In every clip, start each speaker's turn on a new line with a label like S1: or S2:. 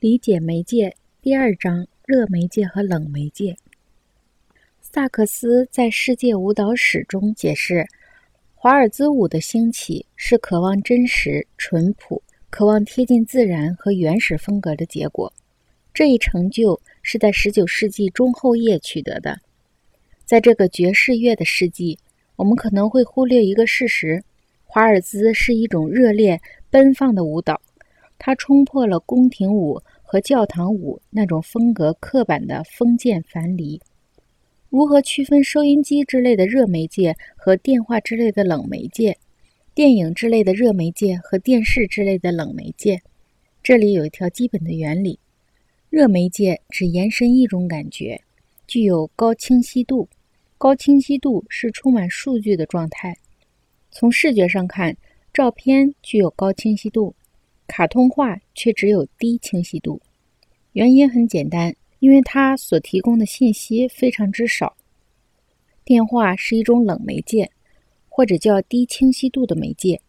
S1: 理解媒介第二章：热媒介和冷媒介。萨克斯在《世界舞蹈史》中解释，华尔兹舞的兴起是渴望真实、淳朴、渴望贴近自然和原始风格的结果。这一成就是在19世纪中后叶取得的。在这个爵士乐的世纪，我们可能会忽略一个事实：华尔兹是一种热烈、奔放的舞蹈。它冲破了宫廷舞和教堂舞那种风格刻板的封建樊篱。如何区分收音机之类的热媒介和电话之类的冷媒介？电影之类的热媒介和电视之类的冷媒介？这里有一条基本的原理：热媒介只延伸一种感觉，具有高清晰度。高清晰度是充满数据的状态。从视觉上看，照片具有高清晰度。卡通画却只有低清晰度，原因很简单，因为它所提供的信息非常之少。电话是一种冷媒介，或者叫低清晰度的媒介，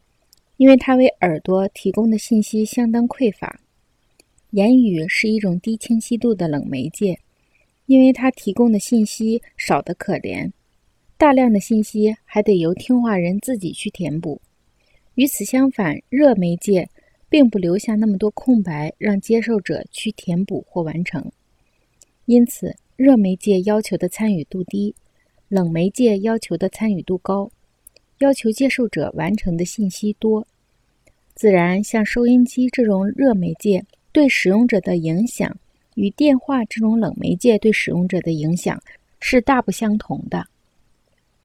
S1: 因为它为耳朵提供的信息相当匮乏。言语是一种低清晰度的冷媒介，因为它提供的信息少得可怜，大量的信息还得由听话人自己去填补。与此相反，热媒介。并不留下那么多空白让接受者去填补或完成，因此热媒介要求的参与度低，冷媒介要求的参与度高，要求接受者完成的信息多。自然，像收音机这种热媒介对使用者的影响，与电话这种冷媒介对使用者的影响是大不相同的。